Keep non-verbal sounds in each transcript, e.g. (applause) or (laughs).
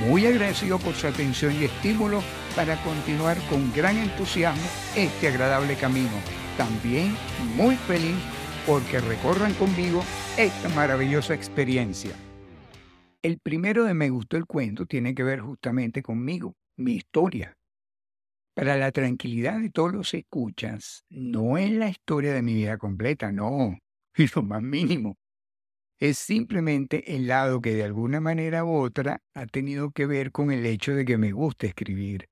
muy agradecido por su atención y estímulo para continuar con gran entusiasmo este agradable camino. También muy feliz porque recorran conmigo esta maravillosa experiencia. El primero de Me gustó el cuento tiene que ver justamente conmigo, mi historia. Para la tranquilidad de todos los escuchas, no es la historia de mi vida completa, no, (laughs) y lo más mínimo es simplemente el lado que de alguna manera u otra ha tenido que ver con el hecho de que me gusta escribir.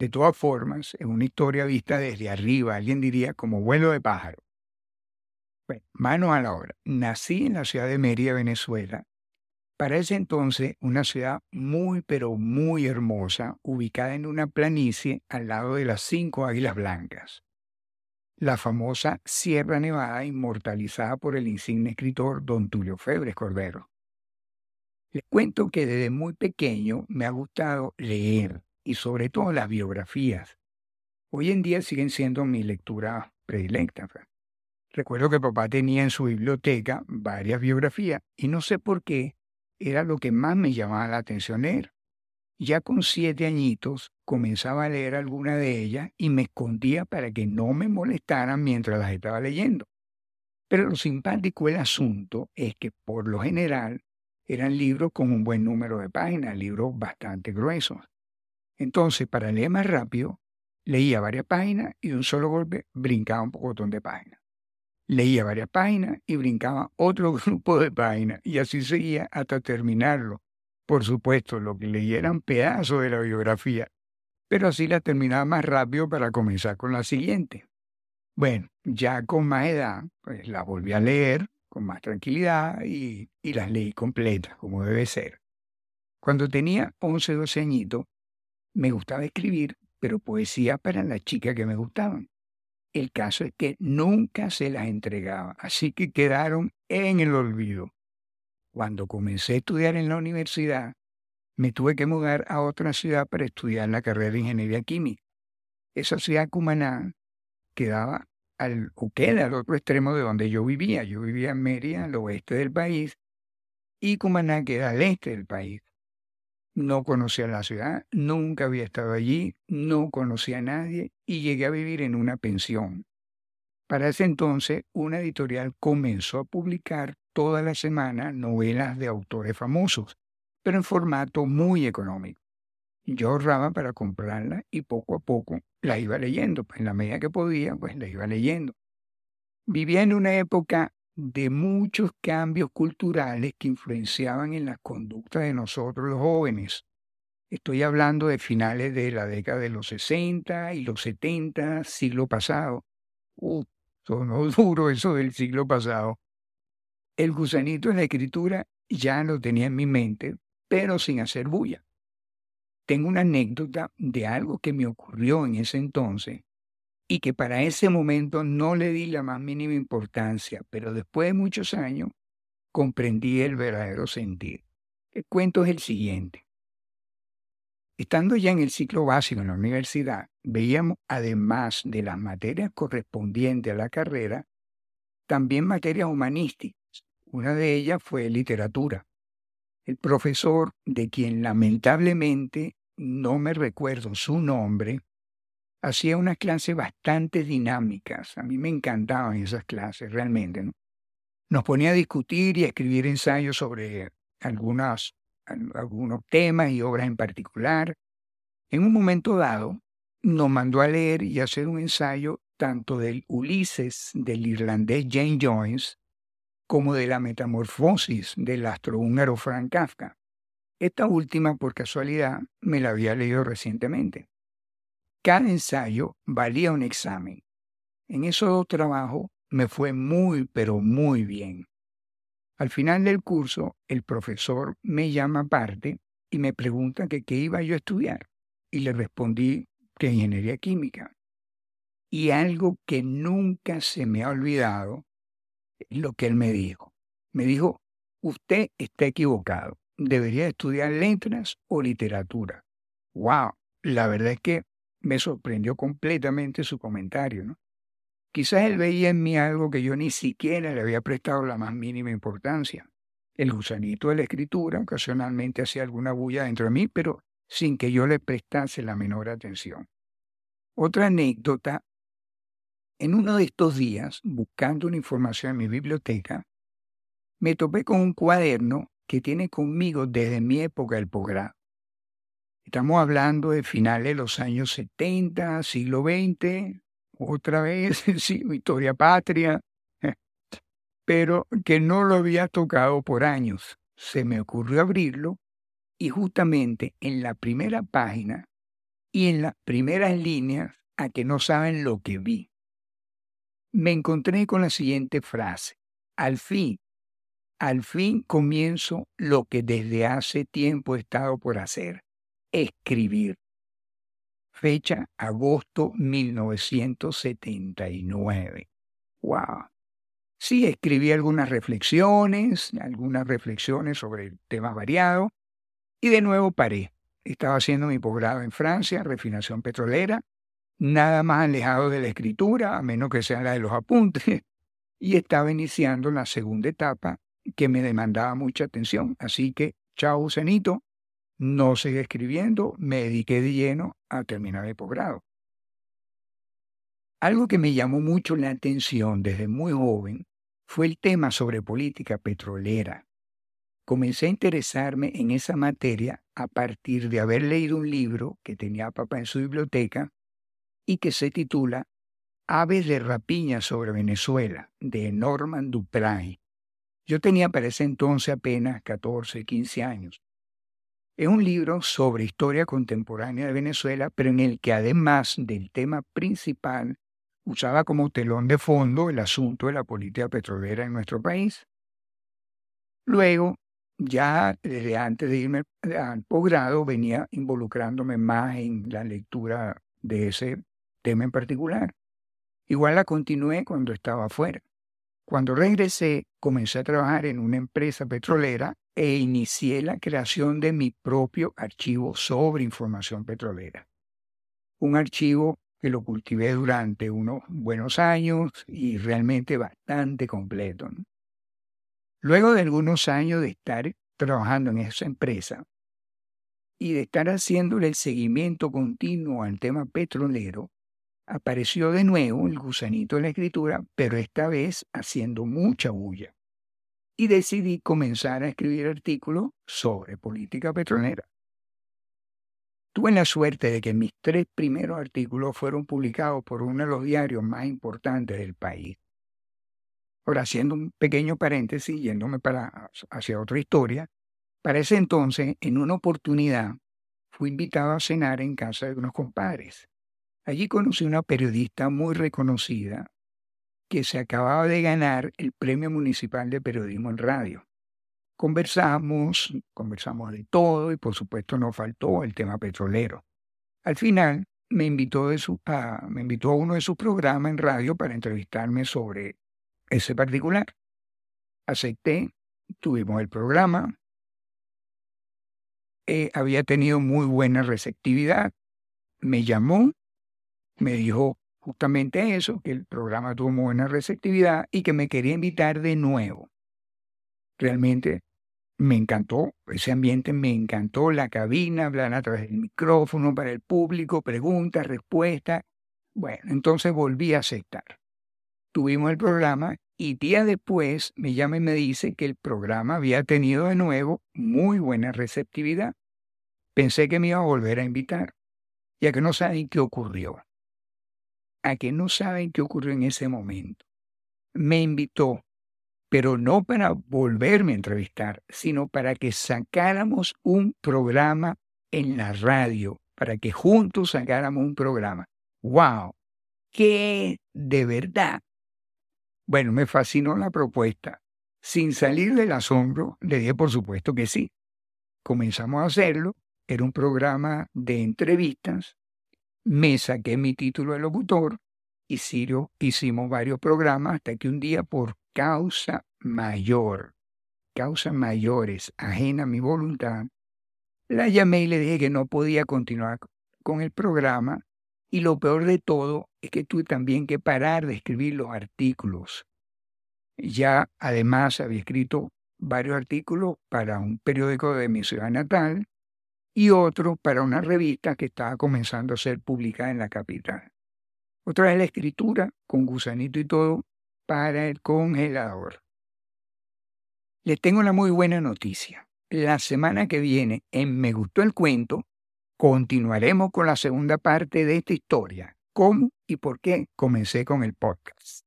De todas formas, es una historia vista desde arriba, alguien diría como vuelo de pájaro. Bueno, mano a la obra. Nací en la ciudad de Mérida, Venezuela. Para ese entonces, una ciudad muy, pero muy hermosa, ubicada en una planicie al lado de las cinco águilas blancas la famosa Sierra Nevada inmortalizada por el insigne escritor don Tulio Febres Cordero. Les cuento que desde muy pequeño me ha gustado leer y sobre todo las biografías. Hoy en día siguen siendo mi lectura predilecta. Recuerdo que papá tenía en su biblioteca varias biografías y no sé por qué era lo que más me llamaba la atención leer. Ya con siete añitos comenzaba a leer alguna de ellas y me escondía para que no me molestaran mientras las estaba leyendo. Pero lo simpático del asunto es que por lo general eran libros con un buen número de páginas, libros bastante gruesos. Entonces, para leer más rápido, leía varias páginas y de un solo golpe brincaba un montón de páginas. Leía varias páginas y brincaba otro (laughs) grupo de páginas y así seguía hasta terminarlo por supuesto, lo que leí eran pedazos de la biografía, pero así la terminaba más rápido para comenzar con la siguiente. Bueno, ya con más edad, pues la volví a leer con más tranquilidad y, y las leí completas, como debe ser. Cuando tenía 11, 12 añitos, me gustaba escribir, pero poesía para las chicas que me gustaban. El caso es que nunca se las entregaba, así que quedaron en el olvido. Cuando comencé a estudiar en la universidad, me tuve que mudar a otra ciudad para estudiar la carrera de ingeniería química. Esa ciudad Cumaná quedaba al, o queda al otro extremo de donde yo vivía. Yo vivía en Mérida, al oeste del país, y Cumaná queda al este del país. No conocía la ciudad, nunca había estado allí, no conocía a nadie y llegué a vivir en una pensión. Para ese entonces, una editorial comenzó a publicar toda la semana novelas de autores famosos, pero en formato muy económico. Yo ahorraba para comprarla y poco a poco la iba leyendo, pues en la medida que podía, pues la iba leyendo. Vivía en una época de muchos cambios culturales que influenciaban en la conducta de nosotros los jóvenes. Estoy hablando de finales de la década de los 60 y los 70, siglo pasado. Uh, sonó (laughs) duro eso del siglo pasado. El gusanito de la escritura ya lo tenía en mi mente, pero sin hacer bulla. Tengo una anécdota de algo que me ocurrió en ese entonces y que para ese momento no le di la más mínima importancia, pero después de muchos años comprendí el verdadero sentido. El cuento es el siguiente. Estando ya en el ciclo básico en la universidad, veíamos, además de las materias correspondientes a la carrera, también materias humanísticas una de ellas fue literatura. El profesor, de quien lamentablemente no me recuerdo su nombre, hacía unas clases bastante dinámicas. A mí me encantaban esas clases, realmente. ¿no? Nos ponía a discutir y a escribir ensayos sobre algunos temas y obras en particular. En un momento dado, nos mandó a leer y hacer un ensayo tanto del Ulises del irlandés Jane Joyce como de la metamorfosis del astrohúngaro Frank Kafka. Esta última, por casualidad, me la había leído recientemente. Cada ensayo valía un examen. En esos dos trabajos me fue muy, pero muy bien. Al final del curso, el profesor me llama aparte y me pregunta que qué iba yo a estudiar. y le respondí que ingeniería química. Y algo que nunca se me ha olvidado lo que él me dijo. Me dijo, usted está equivocado, debería estudiar letras o literatura. ¡Wow! La verdad es que me sorprendió completamente su comentario, ¿no? Quizás él veía en mí algo que yo ni siquiera le había prestado la más mínima importancia. El gusanito de la escritura ocasionalmente hacía alguna bulla dentro de mí, pero sin que yo le prestase la menor atención. Otra anécdota, en uno de estos días, buscando una información en mi biblioteca, me topé con un cuaderno que tiene conmigo desde mi época del posgrado. Estamos hablando de finales de los años 70, siglo XX, otra vez, (laughs) sí, historia patria, (laughs) pero que no lo había tocado por años. Se me ocurrió abrirlo y justamente en la primera página y en las primeras líneas, a que no saben lo que vi, me encontré con la siguiente frase. Al fin, al fin comienzo lo que desde hace tiempo he estado por hacer, escribir. Fecha agosto 1979. ¡Wow! Sí, escribí algunas reflexiones, algunas reflexiones sobre temas variados, y de nuevo paré. Estaba haciendo mi posgrado en Francia, refinación petrolera, nada más alejado de la escritura, a menos que sea la de los apuntes, (laughs) y estaba iniciando la segunda etapa que me demandaba mucha atención. Así que, chao, Cenito, no seguí escribiendo, me dediqué de lleno a terminar el posgrado. Algo que me llamó mucho la atención desde muy joven fue el tema sobre política petrolera. Comencé a interesarme en esa materia a partir de haber leído un libro que tenía papá en su biblioteca y que se titula Aves de rapiña sobre Venezuela, de Norman Dupray. Yo tenía para ese entonces apenas 14, 15 años. Es un libro sobre historia contemporánea de Venezuela, pero en el que además del tema principal usaba como telón de fondo el asunto de la política petrolera en nuestro país. Luego, ya desde antes de irme al posgrado, venía involucrándome más en la lectura de ese tema en particular. Igual la continué cuando estaba afuera. Cuando regresé, comencé a trabajar en una empresa petrolera e inicié la creación de mi propio archivo sobre información petrolera. Un archivo que lo cultivé durante unos buenos años y realmente bastante completo. Luego de algunos años de estar trabajando en esa empresa y de estar haciéndole el seguimiento continuo al tema petrolero, apareció de nuevo el gusanito de la escritura, pero esta vez haciendo mucha bulla. Y decidí comenzar a escribir artículos sobre política petrolera. Tuve la suerte de que mis tres primeros artículos fueron publicados por uno de los diarios más importantes del país. Ahora, haciendo un pequeño paréntesis, yéndome para, hacia otra historia, para ese entonces, en una oportunidad, fui invitado a cenar en casa de unos compadres. Allí conocí a una periodista muy reconocida que se acababa de ganar el Premio Municipal de Periodismo en Radio. Conversamos, conversamos de todo y por supuesto no faltó el tema petrolero. Al final me invitó, de su, a, me invitó a uno de sus programas en radio para entrevistarme sobre ese particular. Acepté, tuvimos el programa, eh, había tenido muy buena receptividad, me llamó me dijo justamente eso, que el programa tuvo buena receptividad y que me quería invitar de nuevo. Realmente me encantó, ese ambiente me encantó, la cabina, hablar a través del micrófono para el público, preguntas, respuestas. Bueno, entonces volví a aceptar. Tuvimos el programa y días después me llama y me dice que el programa había tenido de nuevo muy buena receptividad. Pensé que me iba a volver a invitar, ya que no saben qué ocurrió a que no saben qué ocurrió en ese momento. Me invitó, pero no para volverme a entrevistar, sino para que sacáramos un programa en la radio, para que juntos sacáramos un programa. ¡Wow! ¡Qué de verdad! Bueno, me fascinó la propuesta. Sin salir del asombro, le dije por supuesto que sí. Comenzamos a hacerlo era un programa de entrevistas. Me saqué mi título de locutor y Sirio hicimos varios programas hasta que un día por causa mayor, causas mayores, ajena a mi voluntad, la llamé y le dije que no podía continuar con el programa y lo peor de todo es que tuve también que parar de escribir los artículos. Ya además había escrito varios artículos para un periódico de mi ciudad natal y otro para una revista que estaba comenzando a ser publicada en la capital. Otra vez la escritura, con gusanito y todo, para el congelador. Les tengo una muy buena noticia. La semana que viene, en Me Gustó el Cuento, continuaremos con la segunda parte de esta historia. ¿Cómo y por qué comencé con el podcast?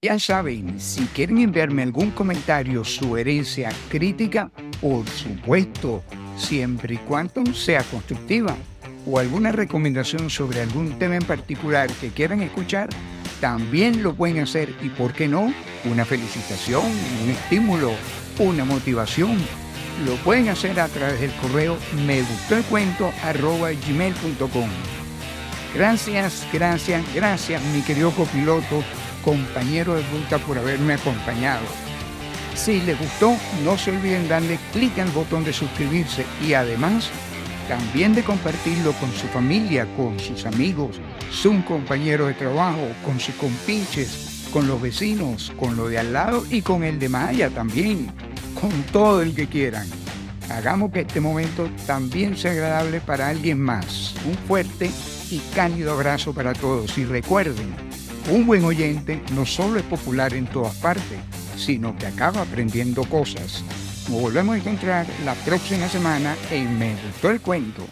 Ya saben, si quieren enviarme algún comentario, sugerencia, crítica, por supuesto, siempre y cuando sea constructiva, o alguna recomendación sobre algún tema en particular que quieran escuchar, también lo pueden hacer y, ¿por qué no? Una felicitación, un estímulo, una motivación. Lo pueden hacer a través del correo me gustó el cuento arroba gmail.com. Gracias, gracias, gracias, mi querido copiloto, compañero de ruta, por haberme acompañado. Si les gustó, no se olviden darle clic al botón de suscribirse y además también de compartirlo con su familia, con sus amigos, su compañero de trabajo, con sus compinches, con los vecinos, con lo de al lado y con el de Maya también, con todo el que quieran. Hagamos que este momento también sea agradable para alguien más. Un fuerte y cálido abrazo para todos y recuerden, un buen oyente no solo es popular en todas partes, sino que acaba aprendiendo cosas. Nos volvemos a encontrar la próxima semana en Me Gustó el Cuento.